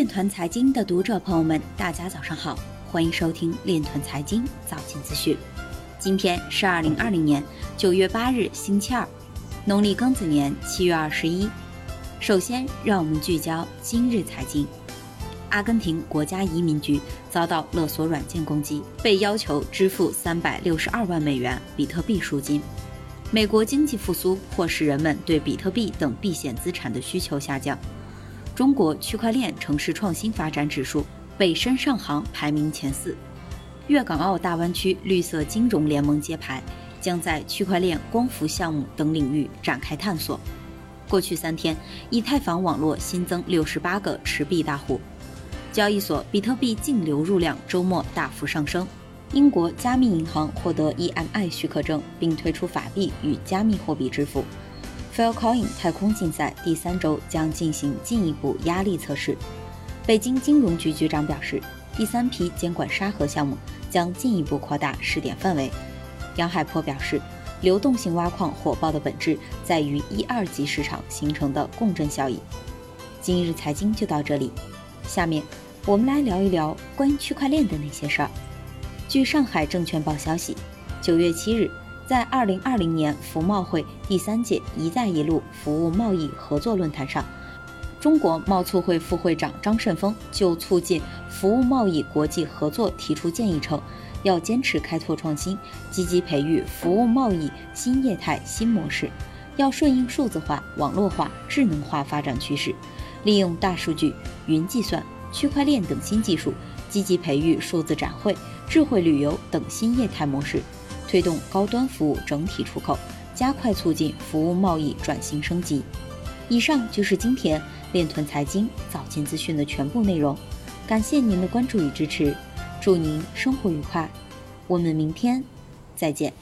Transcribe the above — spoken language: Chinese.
链团财经的读者朋友们，大家早上好，欢迎收听链团财经早间资讯。今天是二零二零年九月八日，星期二，农历庚子年七月二十一。首先，让我们聚焦今日财经。阿根廷国家移民局遭到勒索软件攻击，被要求支付三百六十二万美元比特币赎金。美国经济复苏迫使人们对比特币等避险资产的需求下降。中国区块链城市创新发展指数，北深上杭排名前四。粤港澳大湾区绿色金融联盟揭牌，将在区块链、光伏项目等领域展开探索。过去三天，以太坊网络新增六十八个持币大户。交易所比特币净流入量周末大幅上升。英国加密银行获得 EMI 许可证，并推出法币与加密货币支付。Filecoin 太空竞赛第三周将进行进一步压力测试。北京金融局局长表示，第三批监管沙盒项目将进一步扩大试点范围。杨海波表示，流动性挖矿火爆的本质在于一二级市场形成的共振效应。今日财经就到这里。下面我们来聊一聊关于区块链的那些事儿。据上海证券报消息，九月七日，在二零二零年服贸会第三届“一带一路”服务贸易合作论坛上，中国贸促会副会长张胜峰就促进服务贸易国际合作提出建议称，要坚持开拓创新，积极培育服务贸易新业态新模式，要顺应数字化、网络化、智能化发展趋势。利用大数据、云计算、区块链等新技术，积极培育数字展会、智慧旅游等新业态模式，推动高端服务整体出口，加快促进服务贸易转型升级。以上就是今天链团财经早间资讯的全部内容，感谢您的关注与支持，祝您生活愉快，我们明天再见。